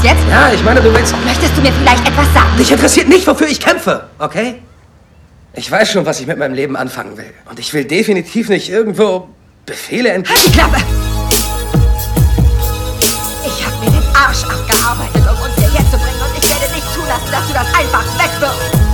das jetzt? Ja, ich meine, du willst... Möchtest du mir vielleicht etwas sagen? Dich interessiert nicht, wofür ich kämpfe, okay? Ich weiß schon, was ich mit meinem Leben anfangen will. Und ich will definitiv nicht irgendwo Befehle ent... Halt die Klappe! Ich habe mir den Arsch abgearbeitet, um uns hierher zu bringen. Und ich werde nicht zulassen, dass du das einfach wegwirfst.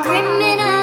Positiv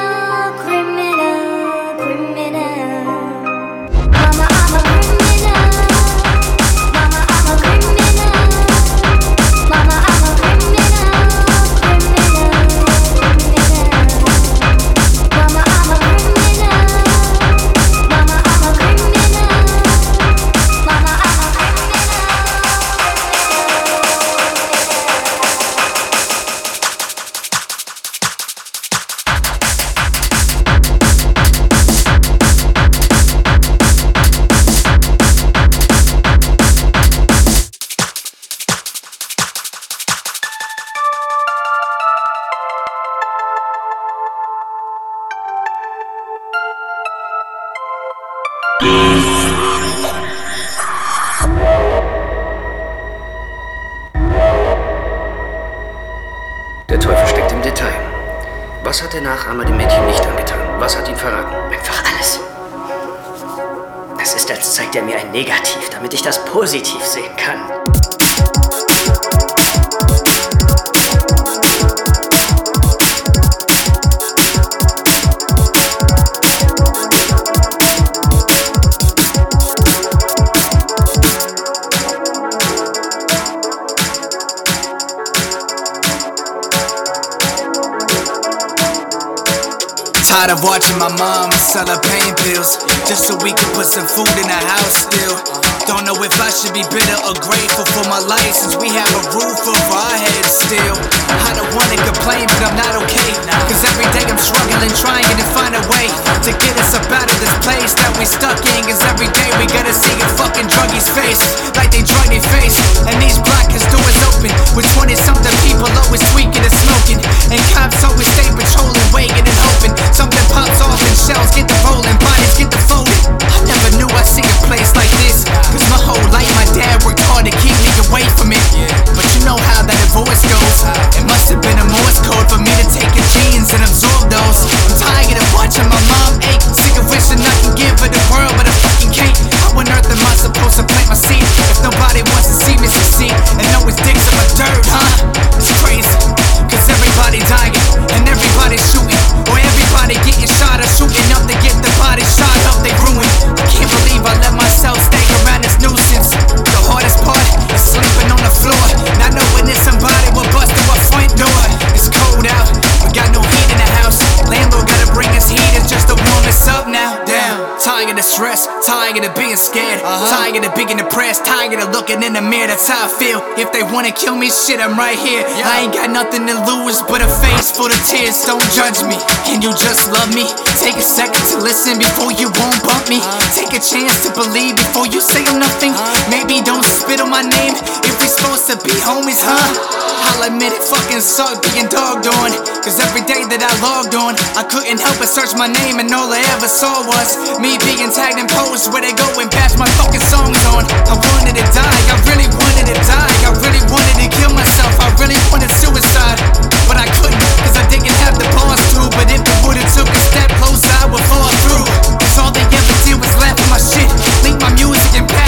Tired of stress, tired of being scared, uh-huh. tired of being depressed, tired of looking in the mirror. That's how I feel. If they wanna kill me, shit, I'm right here. Yeah. I ain't got nothing to lose but a face full of tears. Don't judge me. Can you just love me? Take a second to listen before you won't bump me. Take a chance to believe before you say nothing. Maybe don't spit on my name if we're supposed to be homies, huh? I'll admit it fucking sucked being dogged on. Cause every day that I logged on, I couldn't help but search my name, and all I ever saw was me being tagged in posts where they go and bash my fucking songs on. I wanted to die, I really wanted to die. I really wanted to kill myself, I really wanted suicide. But I couldn't, cause I didn't have the balls to. But if it would've took a step closer, I would fall through. Cause all they ever did was laugh at my shit. Link my music and passion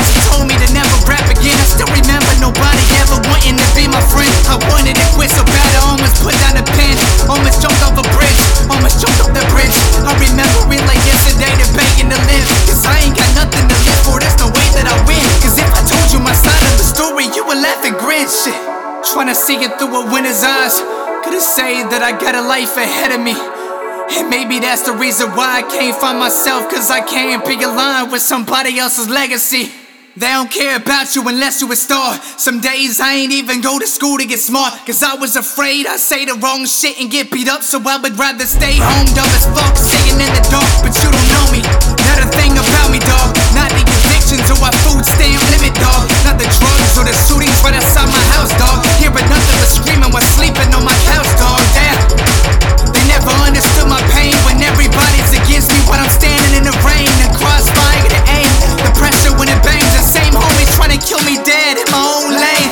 still remember nobody ever wanting to be my friend. I wanted to quit so bad, I almost put down a pen. Almost jumped off a bridge, almost jumped off the bridge. I remember it like yesterday, the begging to live. Cause I ain't got nothing to live for, there's no way that I win. Cause if I told you my side of the story, you would laugh and grin. Shit. Trying to see it through a winner's eyes. Could've say that I got a life ahead of me. And maybe that's the reason why I can't find myself, cause I can't be aligned with somebody else's legacy. They don't care about you unless you a star. Some days I ain't even go to school to get smart. Cause I was afraid I'd say the wrong shit and get beat up. So I would rather stay home dumb as fuck, sitting in the dark. But you don't know me, not a thing about me, dog. Not the addictions or my food stamp limit, dog. Not the drugs or the shootings right outside my house, dog. Hearing nothing but screaming while sleeping on my couch, dog. Damn, they never understood my pain when everybody's against me when I'm standing in the rain. The crossfire, the aim, the pressure when it bangs trying to kill me dead in my own lane.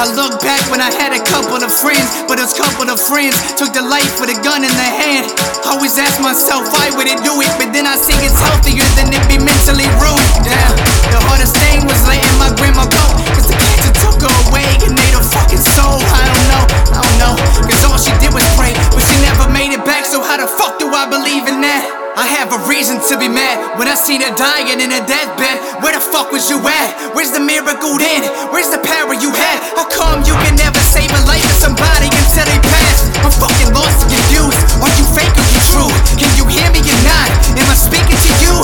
I look back when I had a couple of friends, but those couple of friends took the life with a gun in their hand. I always ask myself why would it do it, but then I think it's healthier than it be mentally ruined. Damn, the hardest thing was letting my grandma go, cause the cancer took her away and made her fucking soul. I don't know, I don't know, cause all she did was pray, but she never made it back, so how the fuck do I believe in that? I have a reason to be mad when I seen her dying in a deathbed. Where the fuck was you at? Where's the miracle then? Where's the power you had? How come you can never save a life of somebody until they pass? I'm fucking lost and confused. Are you fake or you true? Can you hear me or not? Am I speaking to you?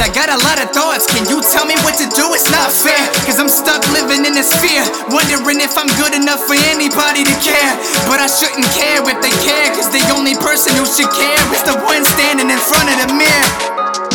I got a lot of thoughts. Can you tell me what to do? It's not fair. Cause I'm stuck living in this fear. Wondering if I'm good enough for anybody to care. But I shouldn't care if they care. Cause the only person who should care is the one standing in front of the mirror.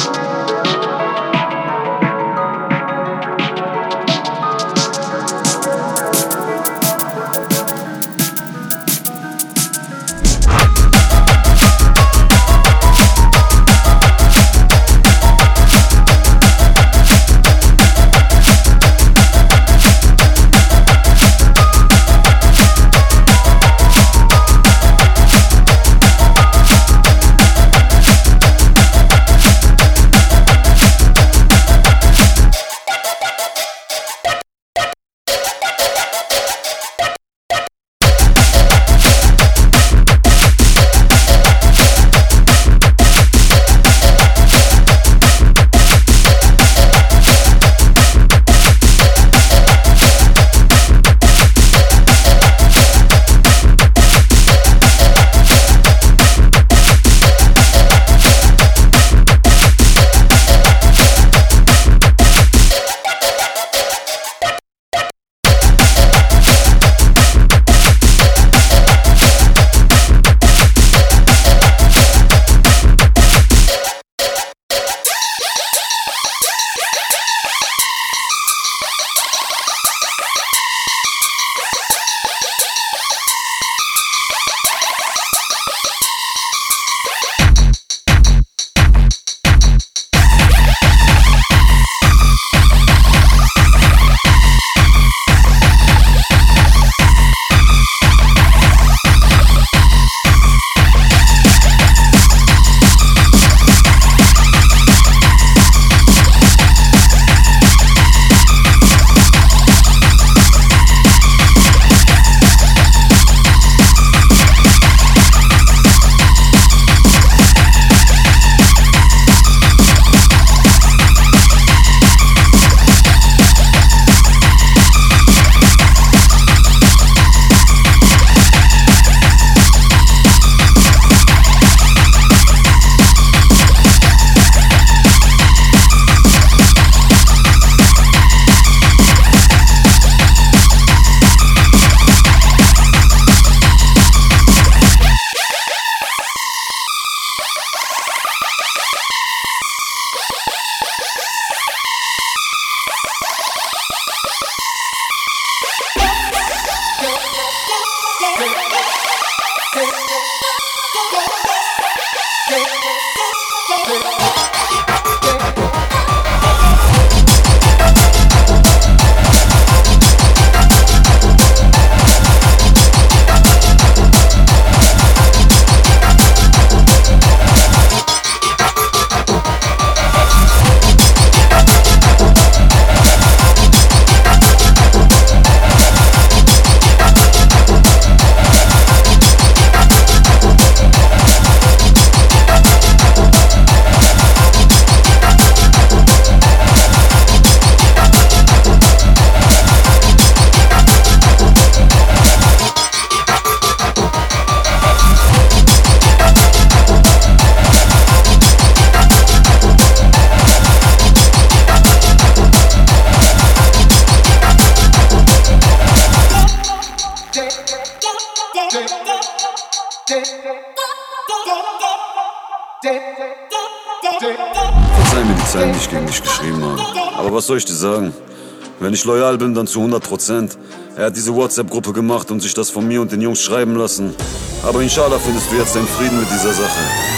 Soll ich dir sagen? Wenn ich loyal bin, dann zu 100 Prozent. Er hat diese WhatsApp-Gruppe gemacht und sich das von mir und den Jungs schreiben lassen. Aber inshallah findest du jetzt deinen Frieden mit dieser Sache.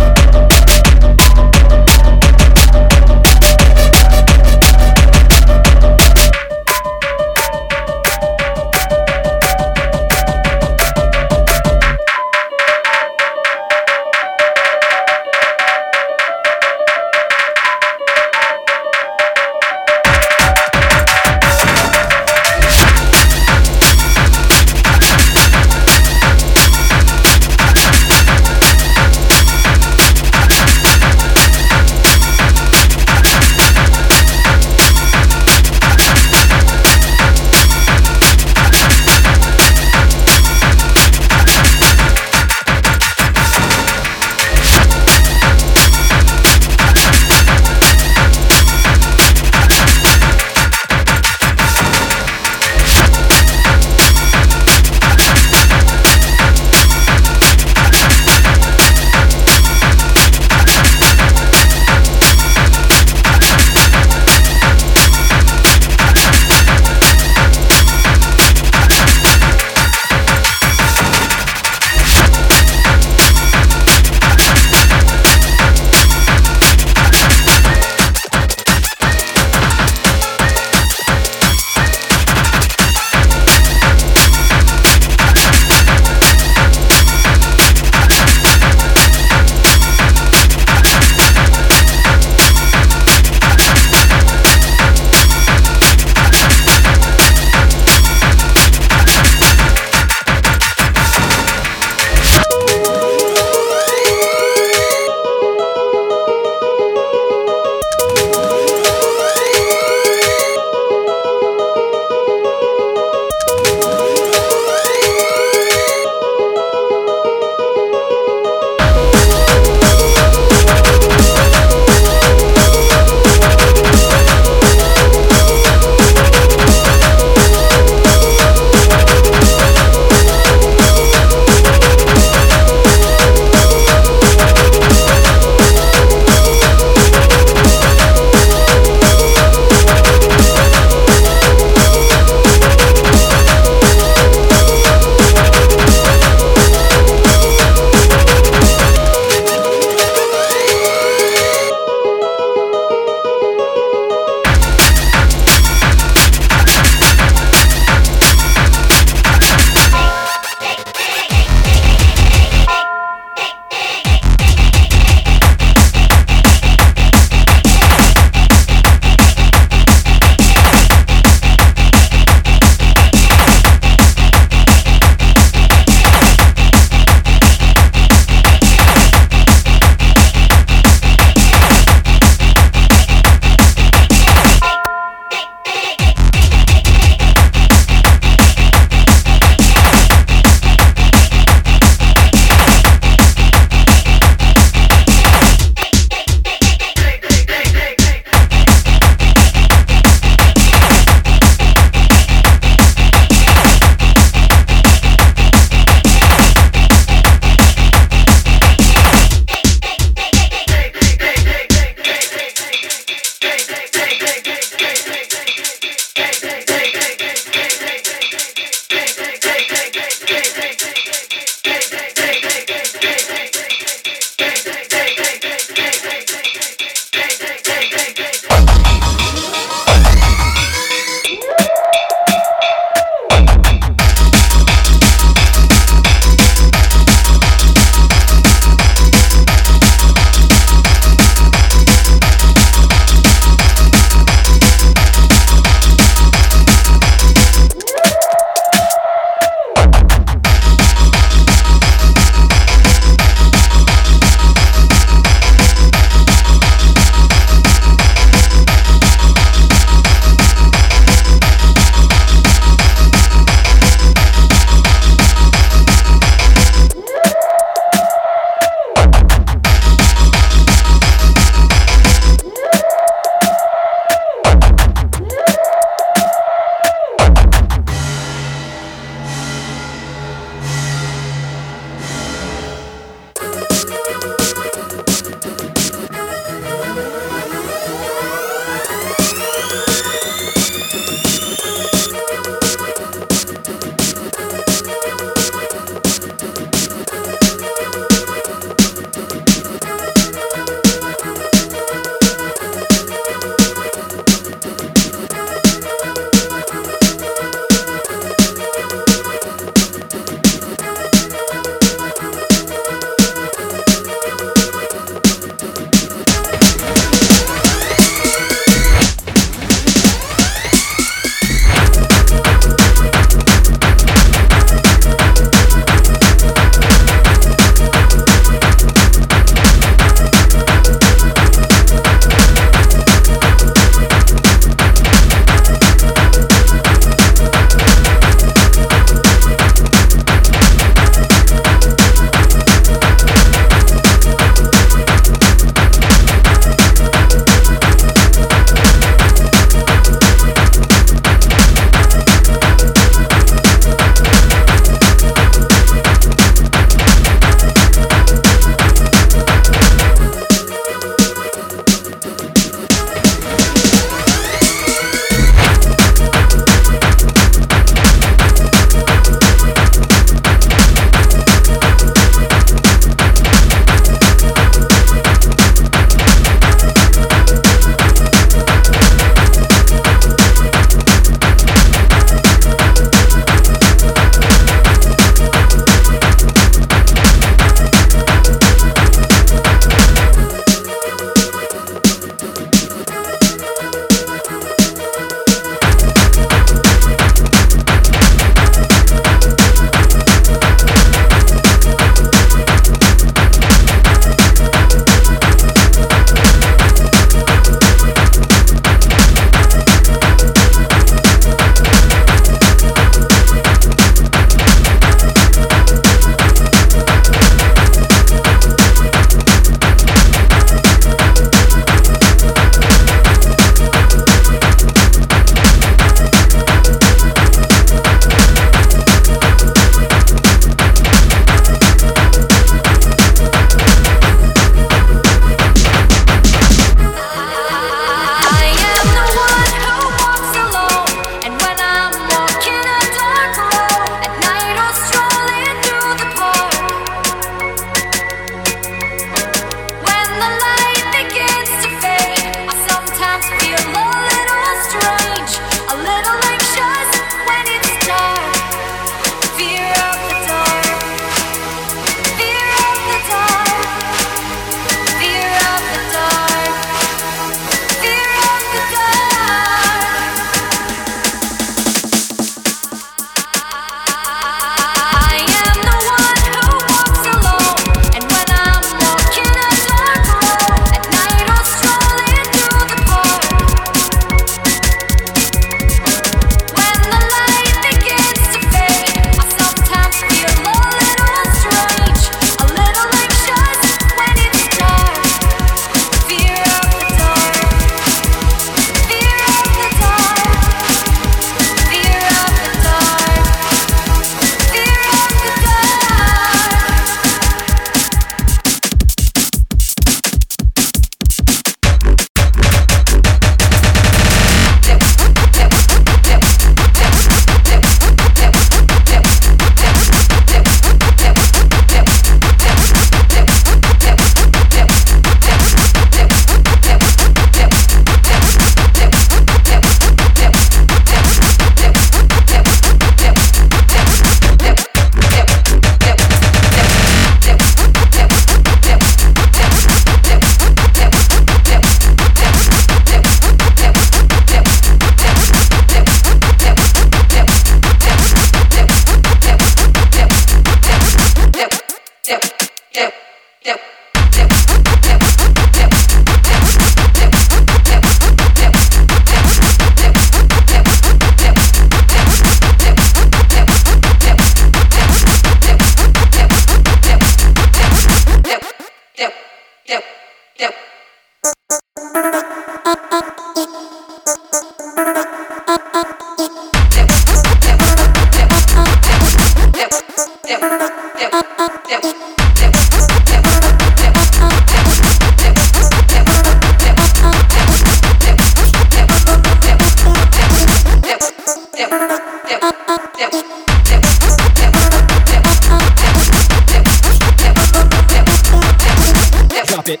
Drop it.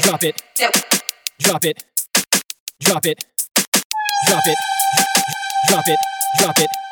Drop it. Drop it. Drop it. Drop it. Drop it. Drop it.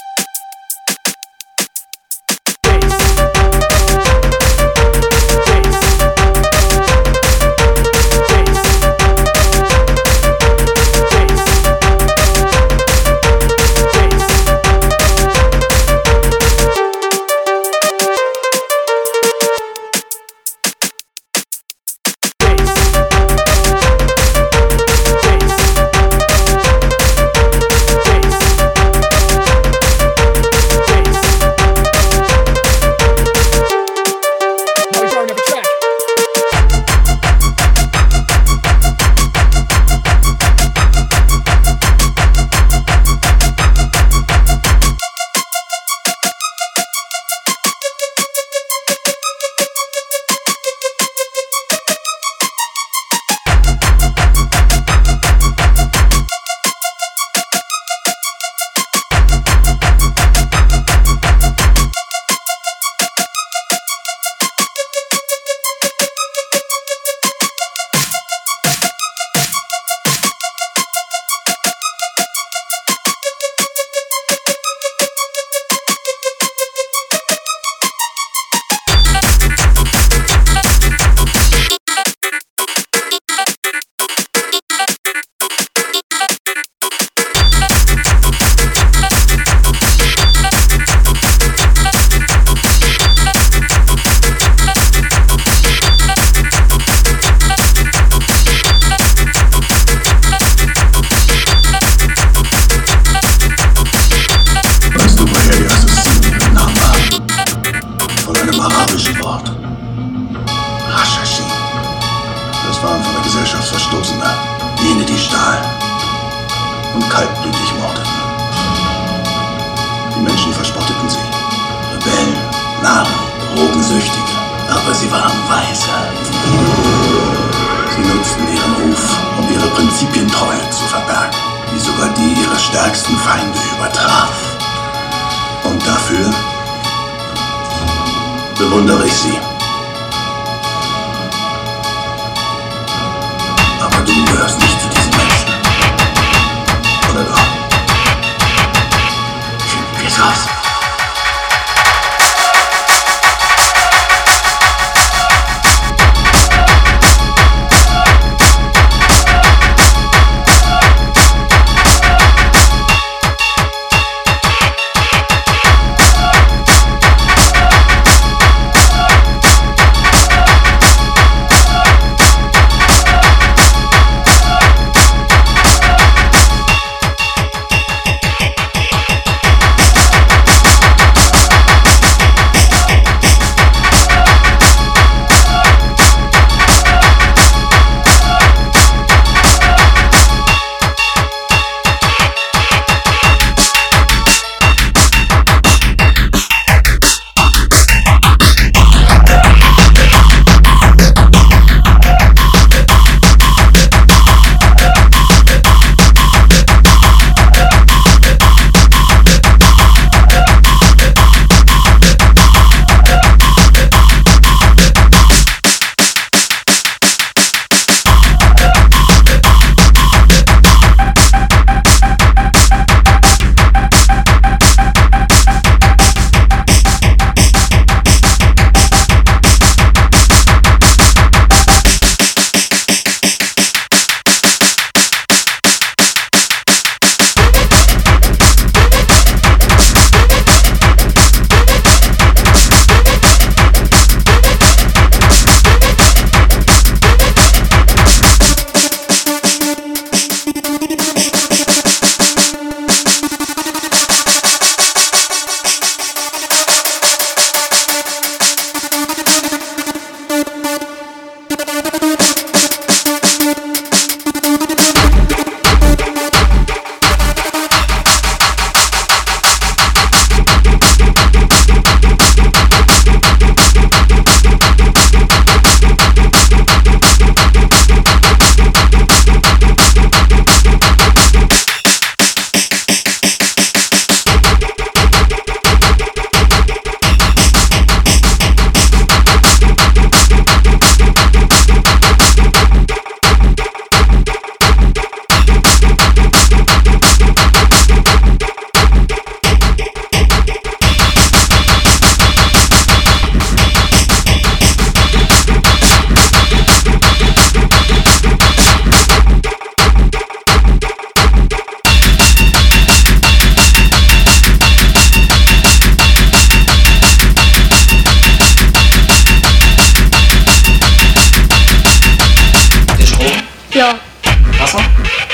Podcast.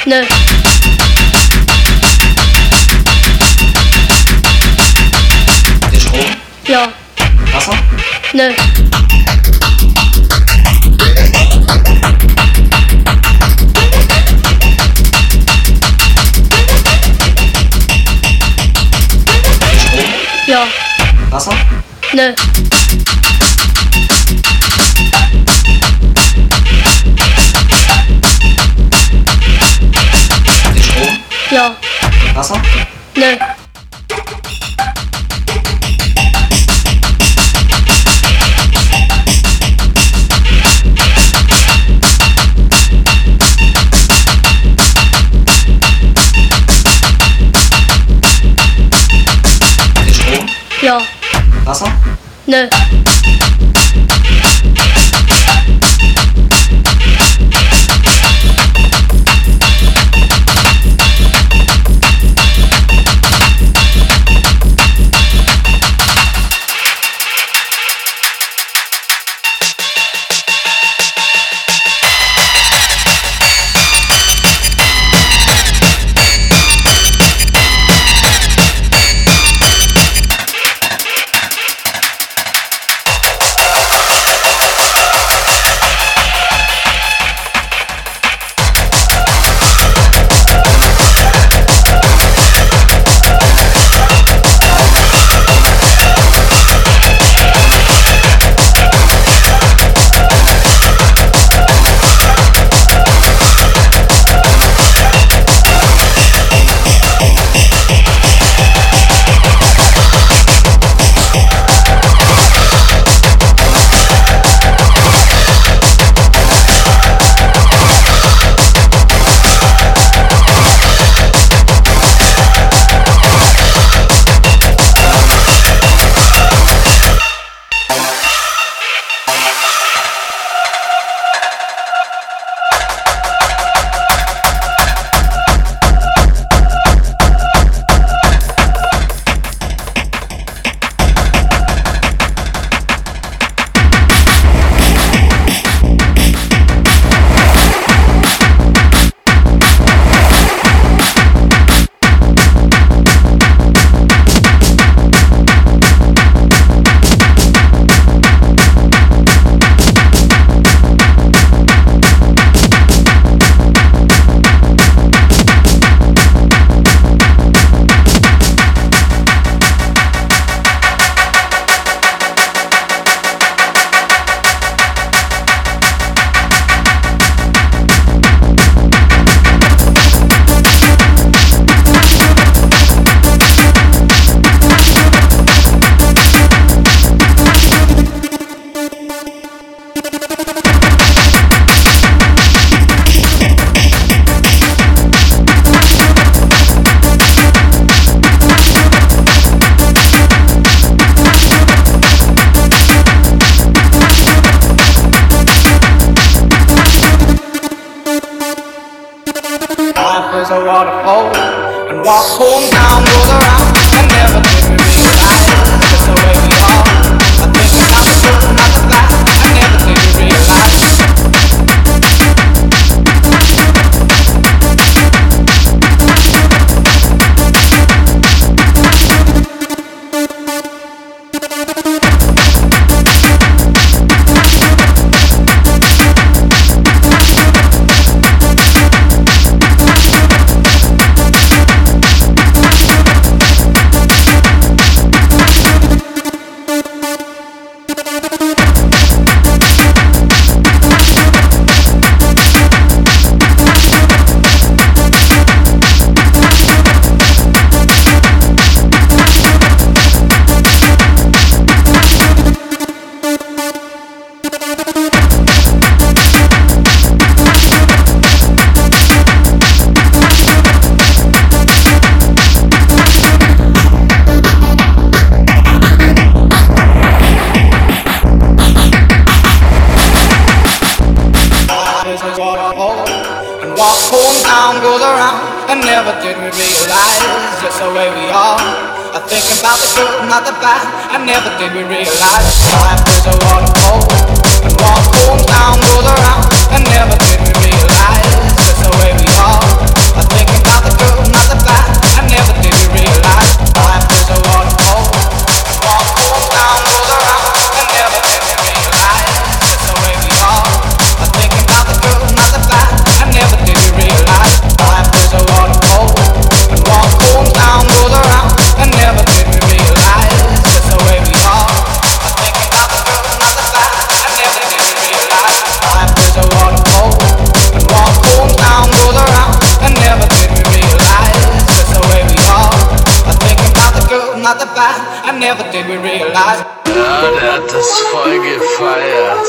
Ne. Nö. Strom? Ja. Wasser? Ne. Nö. Ja. Wasser? Nö. Ja. Wasser? Nein. Wasser? Nö. Never did we realize. Ja, der hat das voll gefeiert.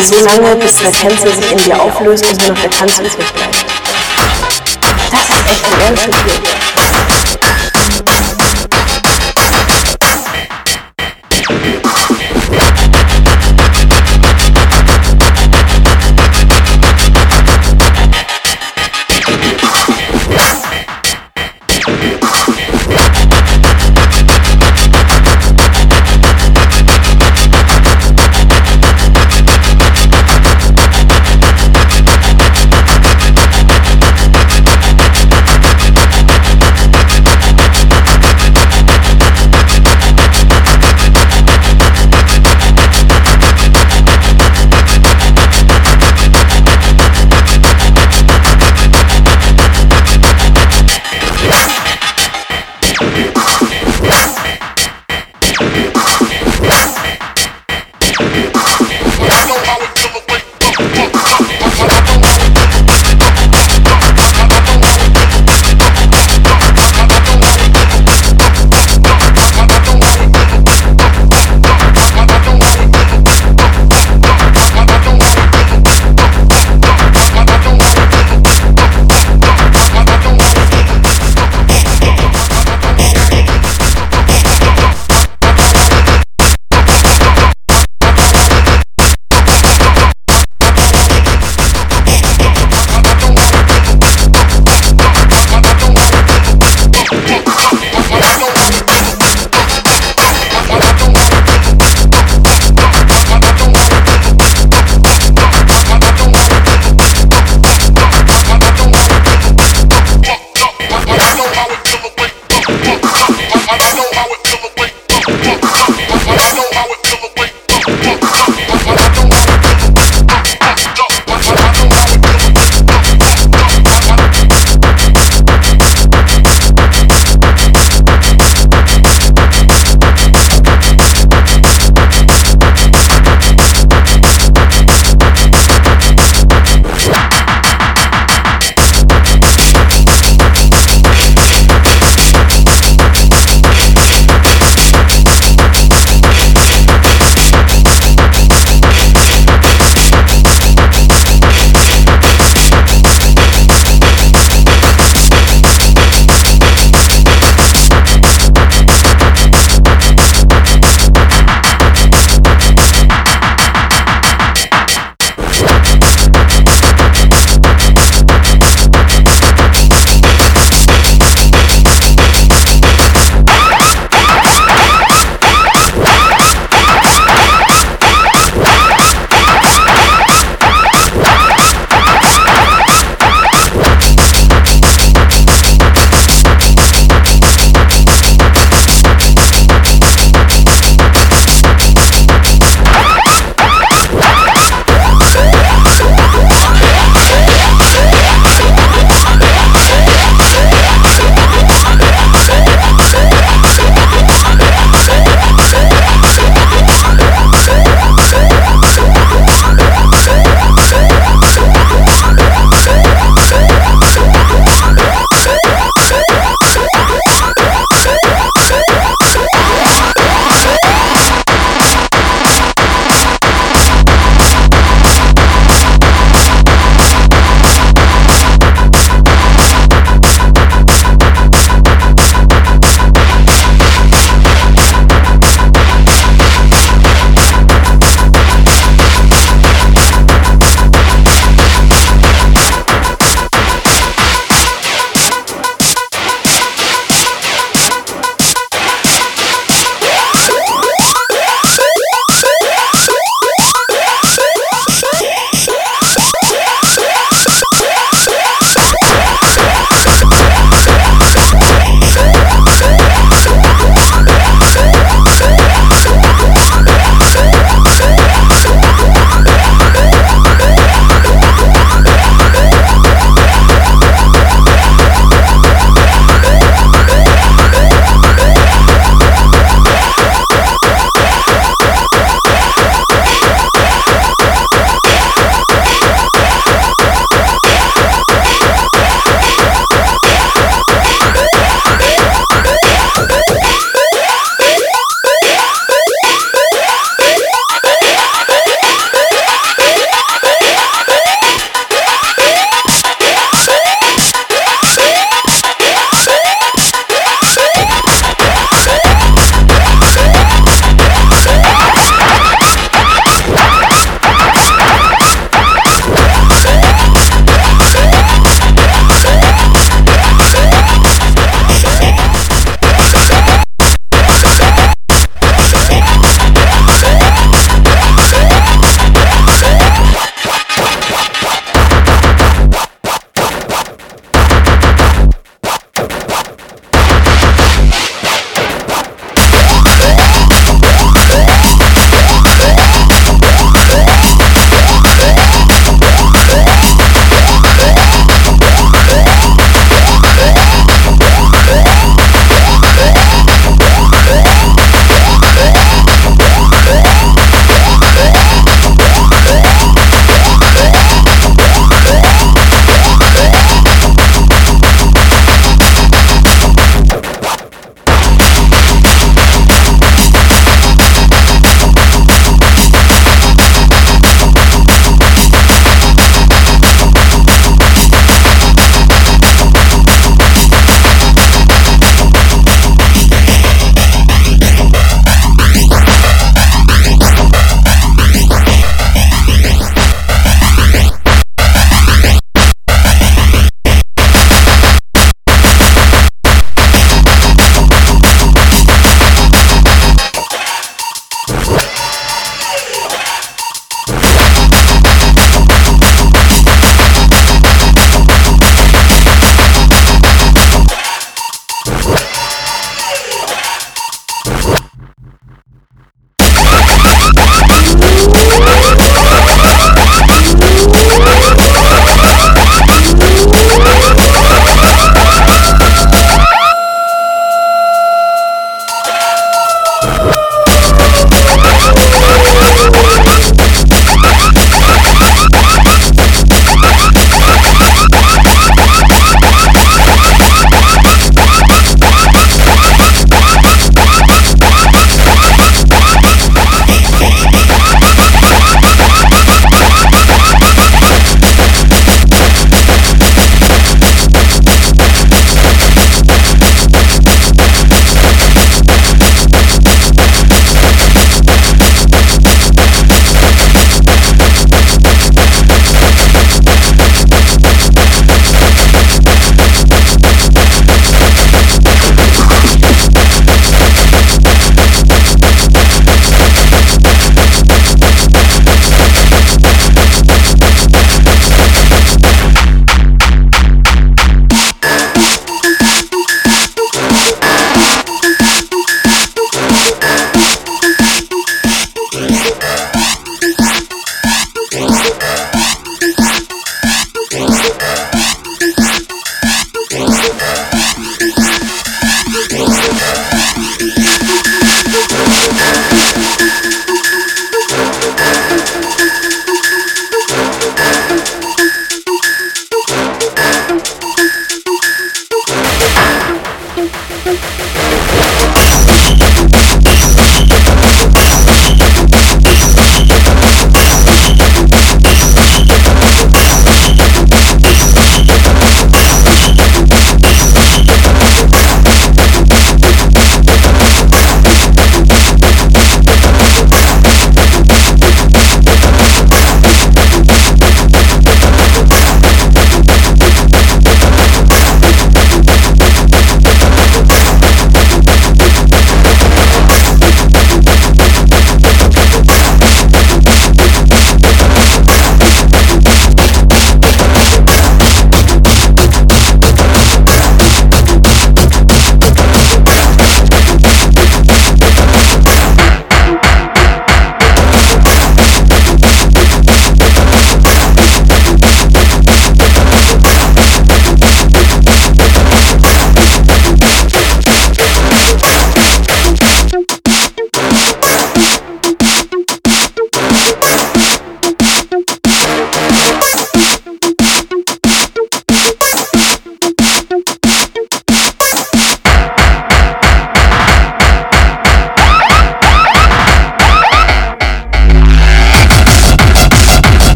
Tanze so lange, bis der Tänzer sich in dir auflöst und nur noch der Tanz übrig bleibt. Das ist echt ein ehrliches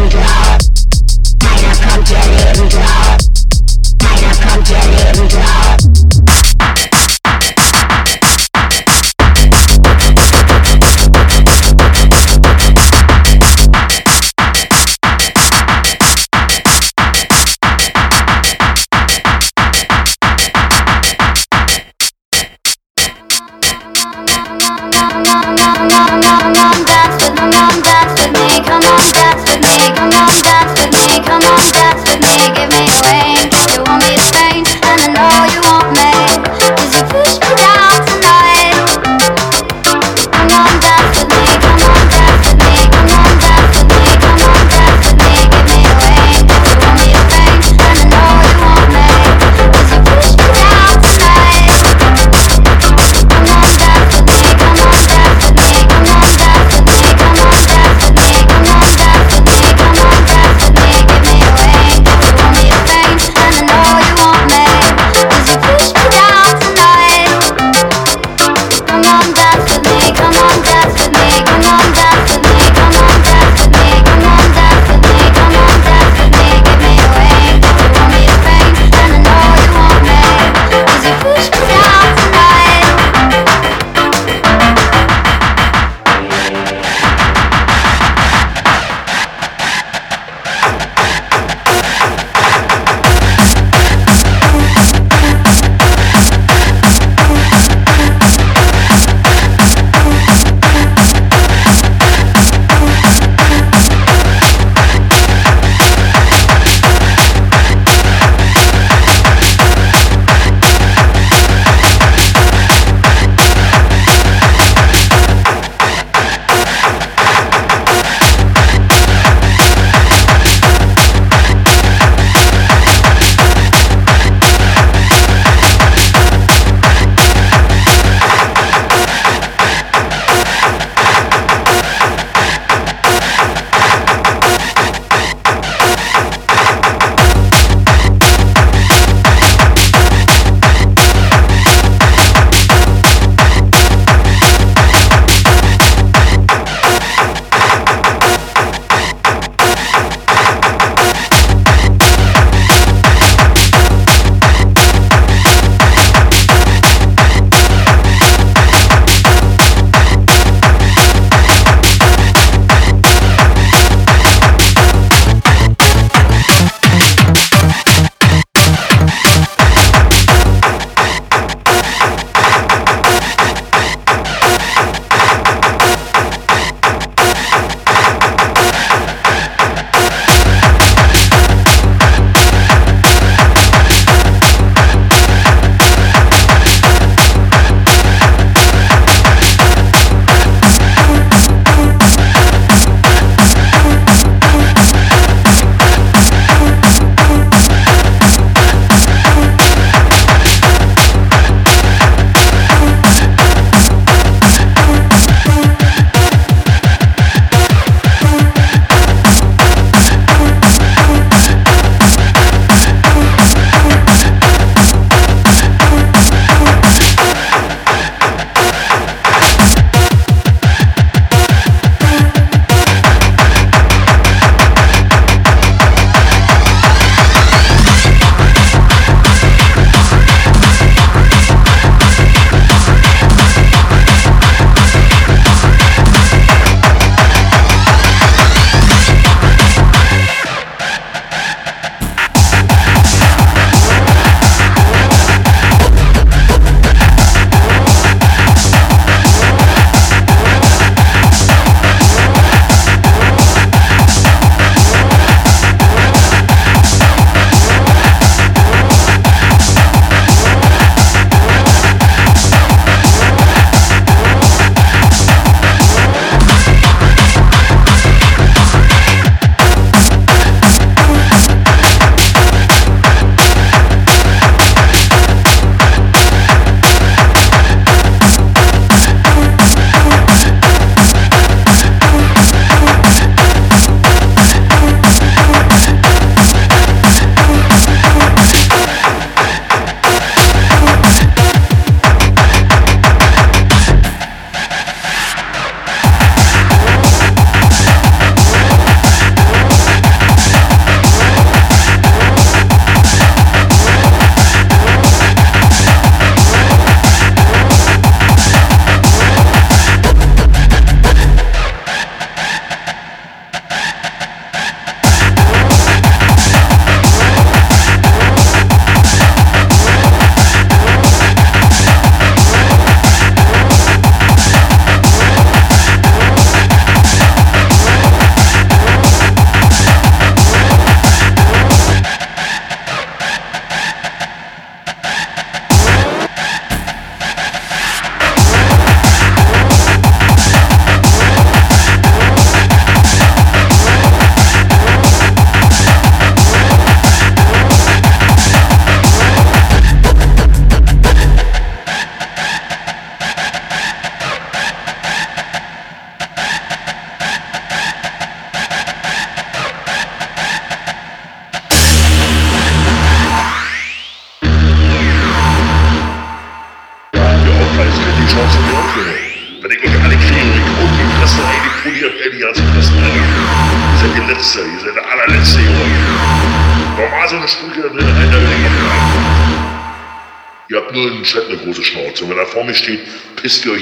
Come to me. ist für euch